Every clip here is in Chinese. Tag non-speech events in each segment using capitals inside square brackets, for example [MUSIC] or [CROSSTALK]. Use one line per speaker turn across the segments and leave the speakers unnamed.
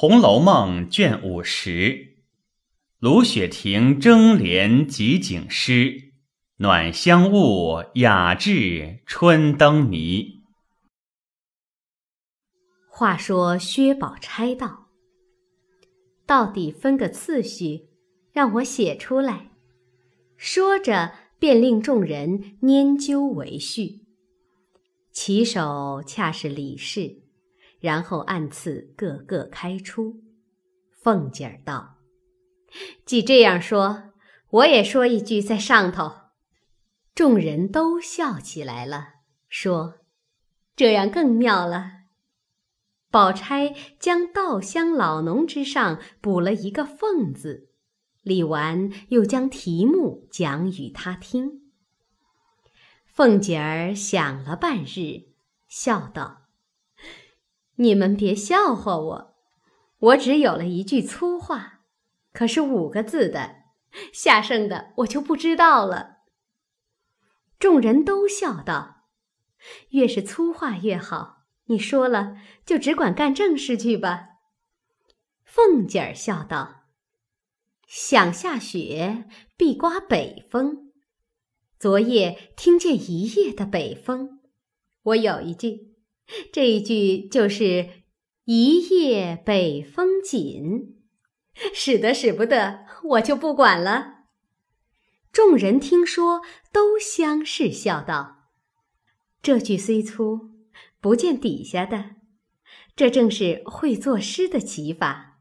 红楼梦》卷五十，卢雪亭争联集景诗，暖香雾，雅致春灯谜。
话说薛宝钗道：“到底分个次序，让我写出来。”说着，便令众人拈阄为序。起手恰是李氏。然后按次个个开出。凤姐儿道：“既这样说，我也说一句在上头。”众人都笑起来了，说：“这样更妙了。”宝钗将“稻香老农”之上补了一个“凤”字，李纨又将题目讲与他听。凤姐儿想了半日，笑道。你们别笑话我，我只有了一句粗话，可是五个字的，下剩的我就不知道了。众人都笑道：“越是粗话越好，你说了就只管干正事去吧。”凤姐儿笑道：“想下雪必刮北风，昨夜听见一夜的北风，我有一句。”这一句就是“一夜北风紧”，使得使不得，我就不管了。众人听说，都相视笑道：“这句虽粗，不见底下的，这正是会作诗的起法，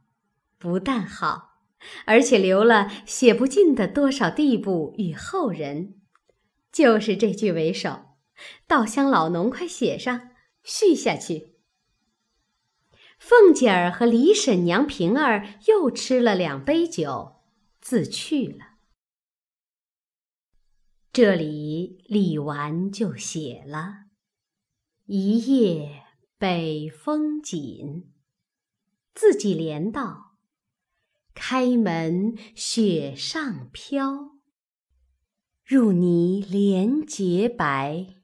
不但好，而且留了写不尽的多少地步与后人。就是这句为首，稻香老农，快写上。”续下去，凤姐儿和李婶娘、平儿又吃了两杯酒，自去了。这里李纨就写了“一夜北风紧”，自己连道：“开门雪上飘，入泥莲洁白。”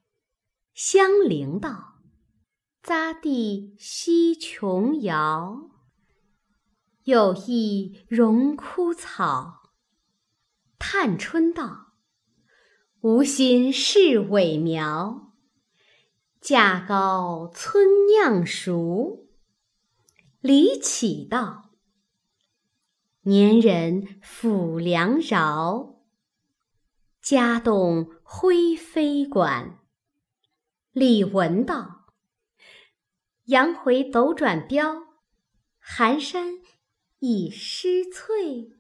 香菱道。匝地西琼瑶，有意荣枯草。探春道：“无心是伟苗，价高村酿熟。”李绮道：“年人抚良饶，家动灰飞馆。”李文道。杨回斗转标，寒山已失翠。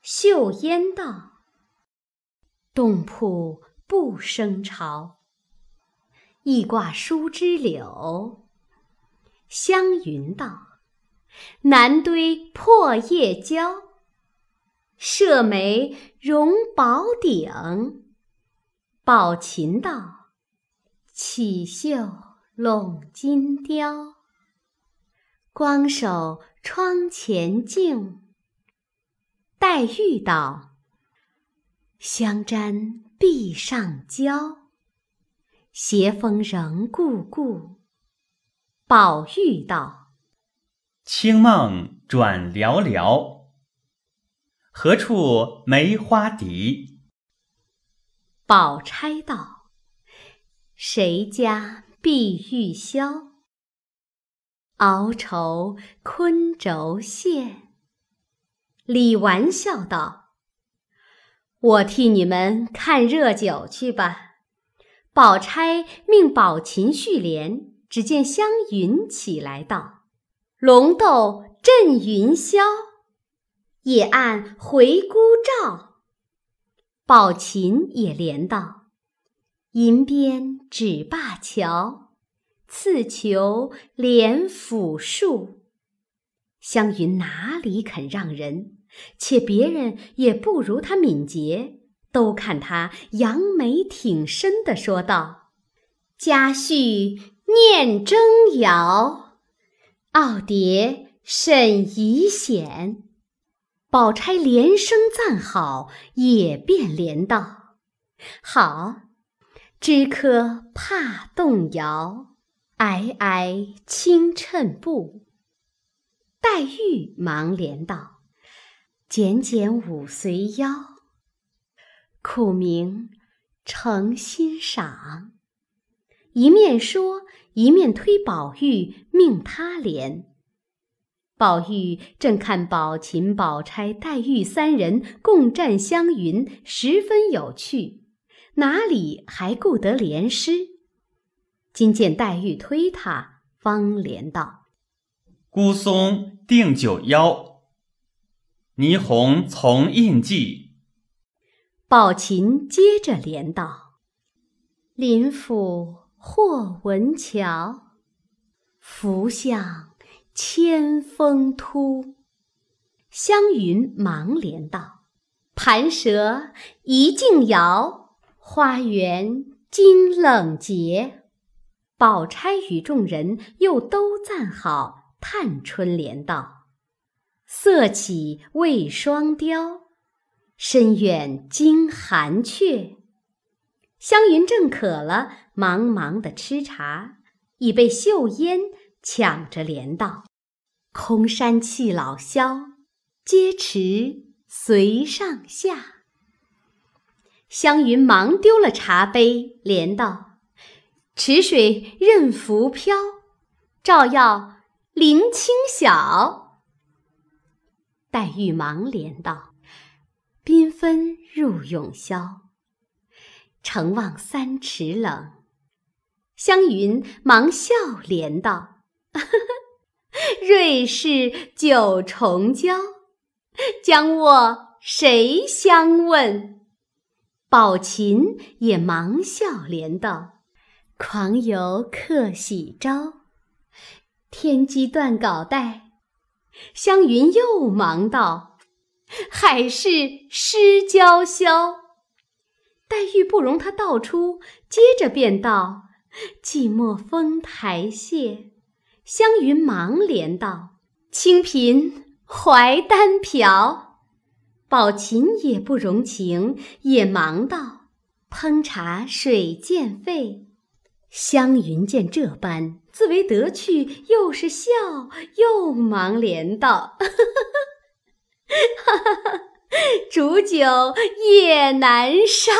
秀烟道：“洞铺不生潮。”一挂疏枝柳。湘云道：“南堆破叶蕉。”射梅容宝鼎。宝琴道：“绮绣。”笼金雕，光守窗前镜。黛玉道：“香毡壁上娇，斜风仍故故。”宝玉道：“
清梦转寥寥，何处梅花笛？”
宝钗道：“谁家？”碧玉箫，熬愁昆轴线。李纨笑道：“我替你们看热酒去吧。”宝钗命宝琴续帘，只见湘云起来道：“龙斗震云霄，野岸回孤照。”宝琴也连道。银鞭指灞桥，刺球连府树。湘云哪里肯让人？且别人也不如他敏捷，都看他扬眉挺身的说道：“家婿念征谣，傲蝶甚怡显。”宝钗连声赞好，也便连道：“好。”枝柯怕动摇，皑皑轻衬布。黛玉忙连道：“减减五随腰，苦名诚欣赏。”一面说，一面推宝玉命他连。宝玉正看宝琴、宝钗、黛玉三人共战湘云，十分有趣，哪里还顾得连诗？今见黛玉推他，方连道：“
孤松定九腰，霓虹从印记。”
宝琴接着连道：“林府或文桥，拂向。”千峰突，湘云忙连道：“盘蛇一径摇，花园惊冷结。”宝钗与众人又都赞好，探春联道：“色起未双雕，深远惊寒雀。”湘云正渴了，忙忙的吃茶，已被秀烟。抢着连道：“空山气老萧，阶池随上下。”湘云忙丢了茶杯，连道：“池水任浮漂，照耀林清晓。”黛玉忙连道：“缤纷入永宵，承望三尺冷。”湘云忙笑连道。[LAUGHS] 瑞士九重娇，将我谁相问？宝琴也忙笑连道：“狂游客喜招，天机断稿带。”湘云又忙道：“海市失娇绡。”黛玉不容他道出，接着便道：“寂寞风台榭。”湘云忙连道：“清贫怀单瓢。”宝琴也不容情，也忙道：“烹茶水渐沸。”湘云见这般，自为得趣，又是笑，又忙连道：“哈哈哈！煮酒也难烧。”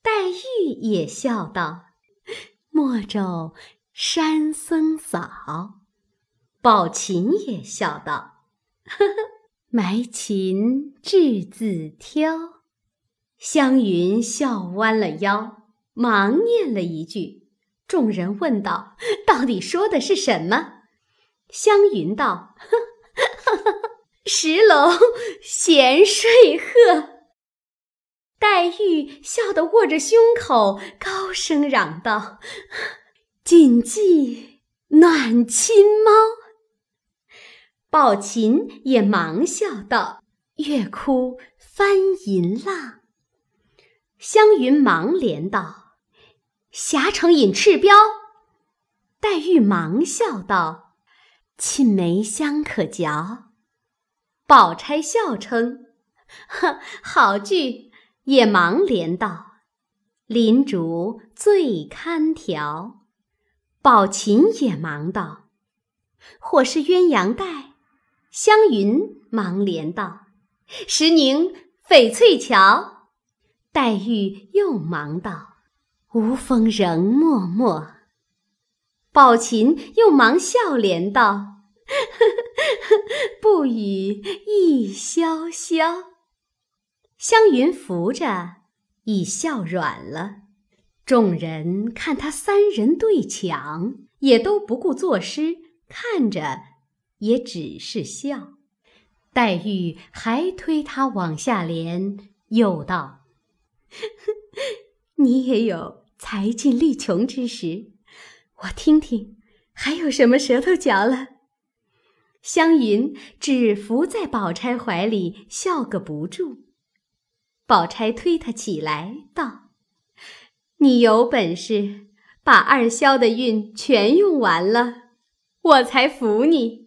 黛玉也笑道：“莫咒。”山僧嫂，宝琴也笑道：“呵呵，埋琴稚子挑。”湘云笑弯了腰，忙念了一句。众人问道：“到底说的是什么？”湘云道：“呵呵呵，石楼闲睡鹤。”黛玉笑得握着胸口，高声嚷道。[LAUGHS] 谨记暖亲猫，宝琴也忙笑道：“月哭翻银浪。”湘云忙连道：“霞城引赤标。”黛玉忙笑道：“沁梅香可嚼。”宝钗笑称：“呵，好句。”也忙连道：“林竹最堪调。”宝琴也忙道：“或是鸳鸯带。”湘云忙连道：“石宁翡翠桥。”黛玉又忙道：“无风仍脉脉。”宝琴又忙笑连道：“ [LAUGHS] 不语亦潇潇。”湘云扶着，已笑软了。众人看他三人对抢，也都不顾作诗，看着也只是笑。黛玉还推他往下连，又道：“你也有才尽力穷之时，我听听还有什么舌头嚼了。”湘云只伏在宝钗怀里，笑个不住。宝钗推他起来，道。你有本事把二萧的韵全用完了，我才服你。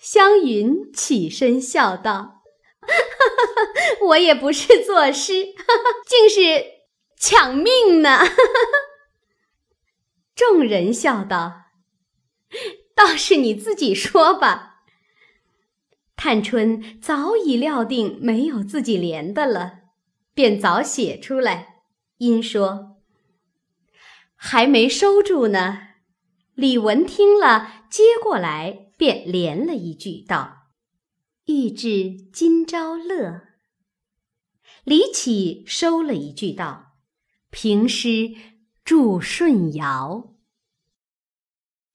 湘云起身笑道：“ [LAUGHS] 我也不是作诗，[LAUGHS] 竟是抢命呢。[LAUGHS] ”众人笑道：“倒是你自己说吧。探春早已料定没有自己连的了，便早写出来。因说：“还没收住呢。”李文听了，接过来便连了一句道：“欲知今朝乐。”李启收了一句道：“平诗祝舜尧。”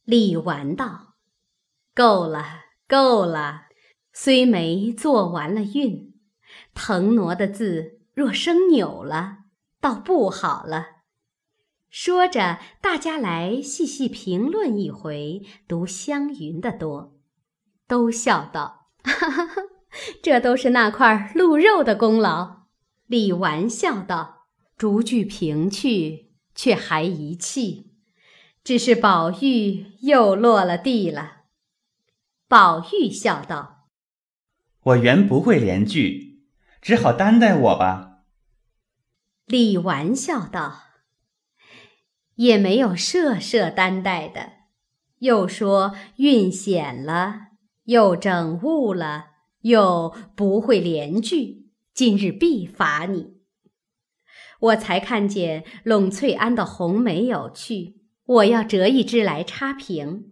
李纨道：“够了，够了。虽没做完了韵，腾挪的字若生扭了，倒不好了。”说着，大家来细细评论一回，读湘云的多，都笑道：“ [LAUGHS] 哈哈哈，这都是那块鹿肉的功劳。”李纨笑道：“逐句评去，却还一气，只是宝玉又落了地了。”宝玉笑道：“
我原不会连句，只好担待我吧。”
李纨笑道。也没有设设担待的，又说运险了，又整误了，又不会连句，今日必罚你。我才看见栊翠庵的红梅有趣，我要折一支来插瓶，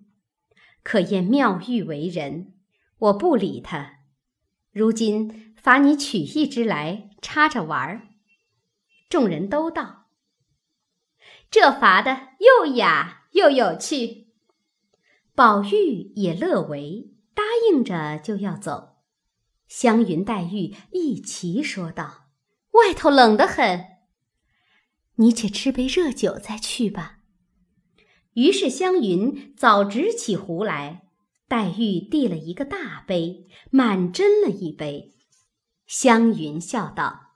可厌妙玉为人，我不理他。如今罚你取一支来插着玩儿，众人都道。这罚的又雅又有趣，宝玉也乐为，答应着就要走。湘云、黛玉一齐说道：“外头冷得很，你且吃杯热酒再去吧。”于是湘云早执起壶来，黛玉递了一个大杯，满斟了一杯。湘云笑道：“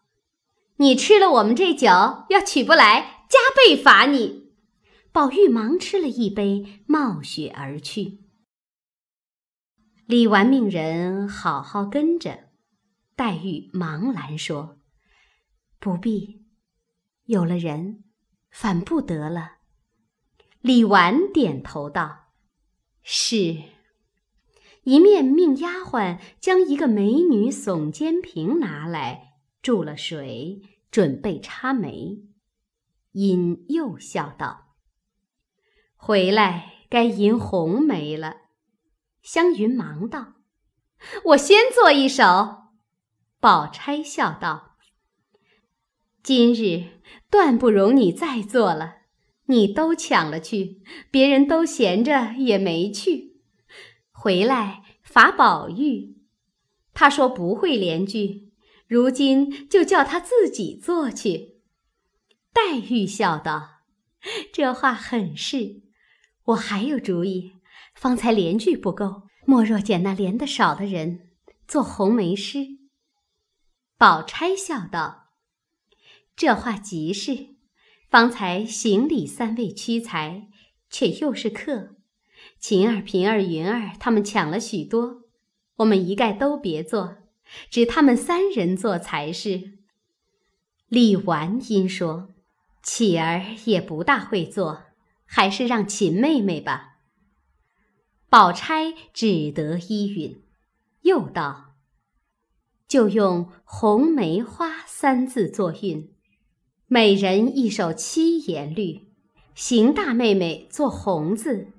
你吃了我们这酒，要取不来。”加倍罚你！宝玉忙吃了一杯，冒雪而去。李纨命人好好跟着，黛玉忙拦说：“不必，有了人，反不得了。”李纨点头道：“是。”一面命丫鬟将一个美女耸肩瓶拿来，注了水，准备插眉。因又笑道：“回来该吟红梅了。”湘云忙道：“我先做一首。”宝钗笑道：“今日断不容你再做了，你都抢了去，别人都闲着也没去。回来罚宝玉，他说不会连句，如今就叫他自己做去。”黛玉笑道：“这话很是，我还有主意。方才连句不够，莫若捡那连得少的人做红梅诗。”宝钗笑道：“这话极是。方才行礼三位屈才，却又是客，晴儿、平儿、云儿他们抢了许多，我们一概都别做，只他们三人做才是。”李纨因说。启儿也不大会做，还是让秦妹妹吧。宝钗只得依允，又道：“就用‘红梅花’三字作韵，每人一首七言律。邢大妹妹做‘红’字，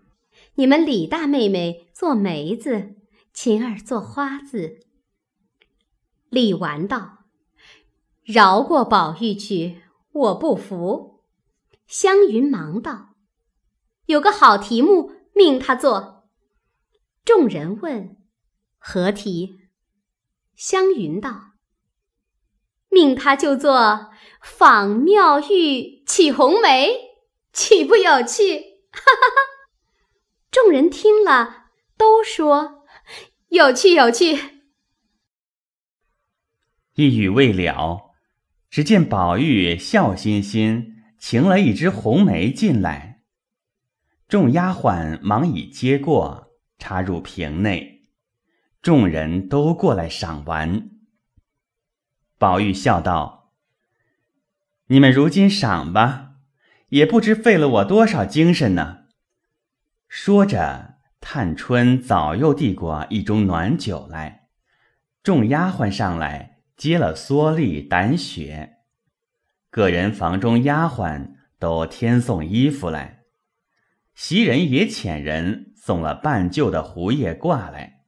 你们李大妹妹做‘梅’字，晴儿做‘花’字。”李纨道：“饶过宝玉去。”我不服，湘云忙道：“有个好题目，命他做。”众人问：“何题？”湘云道：“命他就做‘仿妙玉起红梅’，岂不有趣？”哈哈哈！众人听了，都说：“有趣，有趣。”
一语未了。只见宝玉笑嘻嘻，擎了一只红梅进来，众丫鬟忙已接过，插入瓶内，众人都过来赏玩。宝玉笑道：“你们如今赏吧，也不知费了我多少精神呢。”说着，探春早又递过一盅暖酒来，众丫鬟上来接了蓑笠、胆雪，个人房中丫鬟都添送衣服来，袭人也遣人送了半旧的胡叶褂来。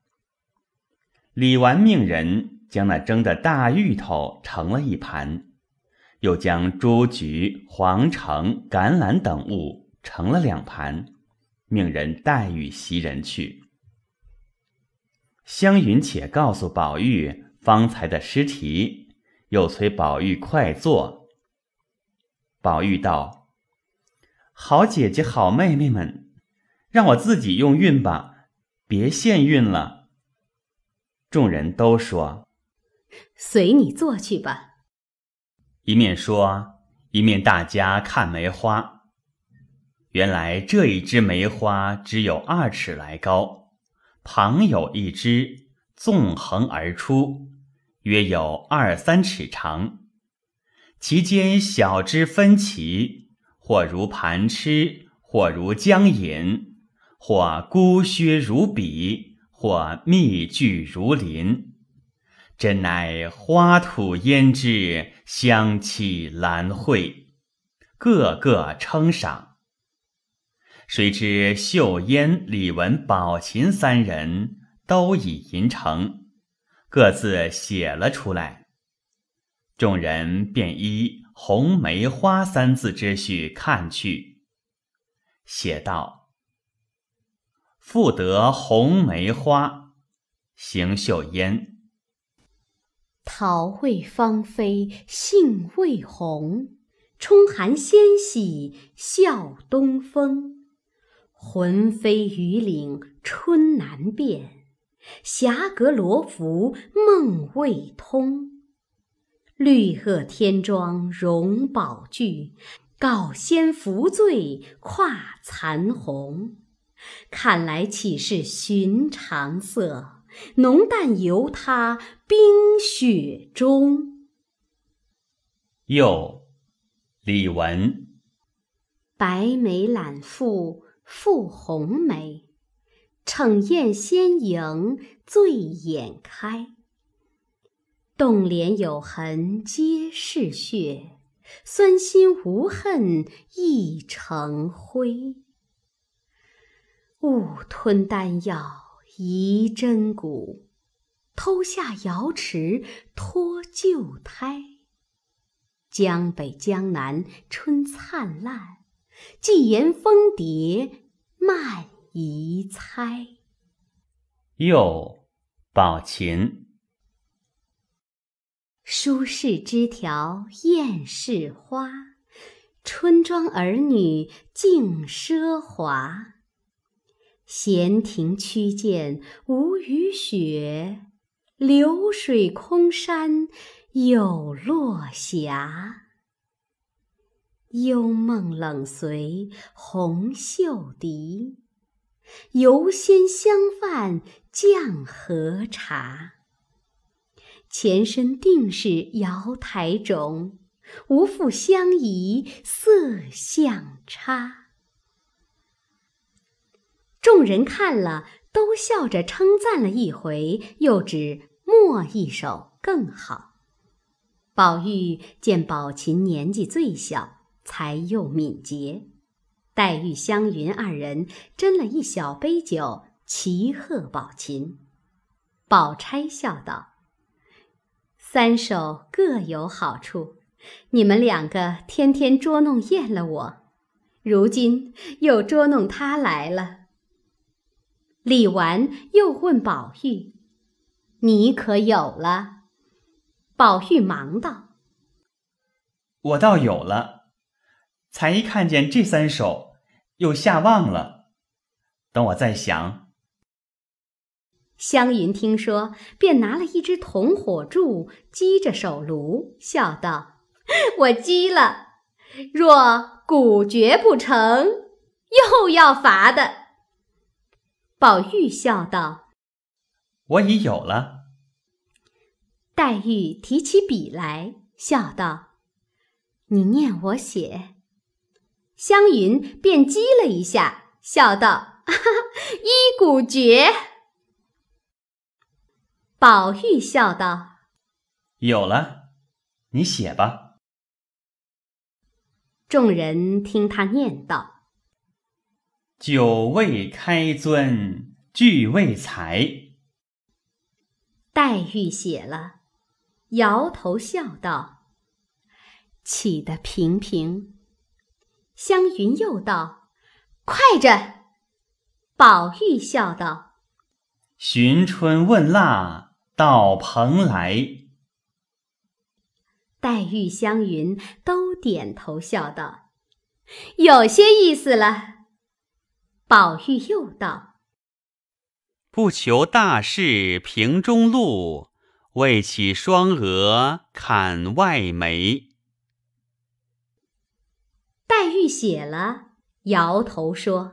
李纨命人将那蒸的大芋头盛了一盘，又将朱菊、黄橙、橄榄等物盛了两盘。命人带与袭人去。湘云且告诉宝玉方才的诗题，又催宝玉快坐。宝玉道：“好姐姐、好妹妹们，让我自己用韵吧，别现韵了。”众人都说：“
随你做去吧。”
一面说，一面大家看梅花。原来这一枝梅花只有二尺来高，旁有一枝纵横而出，约有二三尺长，其间小枝分歧，或如盘螭，或如江引，或孤削如笔，或密聚如林，真乃花土胭脂，香气兰蕙，个个称赏。谁知秀烟、李文、宝琴三人都已吟成，各自写了出来。众人便依“红梅花”三字之序看去，写道：“复得红梅花，邢岫烟。
桃未芳菲，杏未红，冲寒先喜，笑东风。”魂飞雨岭春难辨，霞阁罗浮梦未通。绿萼天妆容宝炬，膏仙扶醉跨残红。看来岂是寻常色？浓淡由他冰雪中。
又，李纨，
白眉揽腹。复红梅，逞艳先迎醉眼开。动帘有痕皆是血，酸心无恨亦成灰。误吞丹药疑真骨，偷下瑶池托旧胎。江北江南春灿烂。寄言蜂蝶慢移猜。
又宝琴。
书市枝条艳是花，春庄儿女竞奢华。闲庭曲涧无雨雪，流水空山有落霞。幽梦冷随红袖笛，游仙相伴降和茶。前身定是瑶台种，无复相疑色相差。众人看了，都笑着称赞了一回，又指末一首更好。宝玉见宝琴年纪最小。才又敏捷，黛玉、湘云二人斟了一小杯酒，齐贺宝琴。宝钗笑道：“三首各有好处，你们两个天天捉弄厌了我，如今又捉弄他来了。”李纨又问宝玉：“你可有了？”宝玉忙道：“
我倒有了。”才一看见这三首，又下望了。等我再想。
湘云听说，便拿了一支铜火柱，击着手炉，笑道：“我击了，若鼓绝不成，又要罚的。”宝玉笑道：“
我已有了。”
黛玉提起笔来，笑道：“你念我写。”湘云便击了一下，笑道：“哈哈一鼓诀。宝玉笑道：“
有了，你写吧。”
众人听他念道：“
酒未开樽，句未裁。”
黛玉写了，摇头笑道：“起得平平。”湘云又道：“快着！”宝玉笑道：“
寻春问腊到蓬莱。”
黛玉、湘云都点头笑道：“有些意思了。”宝玉又道：“
不求大事平中路，为起双蛾砍外眉。”
黛玉写了，摇头说：“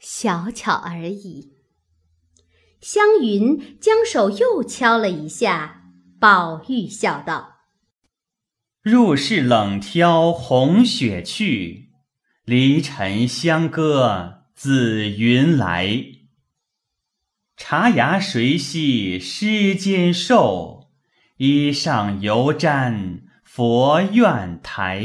小巧而已。”湘云将手又敲了一下，宝玉笑道。
入室冷挑红雪去，离尘香隔紫云来。茶芽谁系诗间瘦？衣上犹沾佛院台。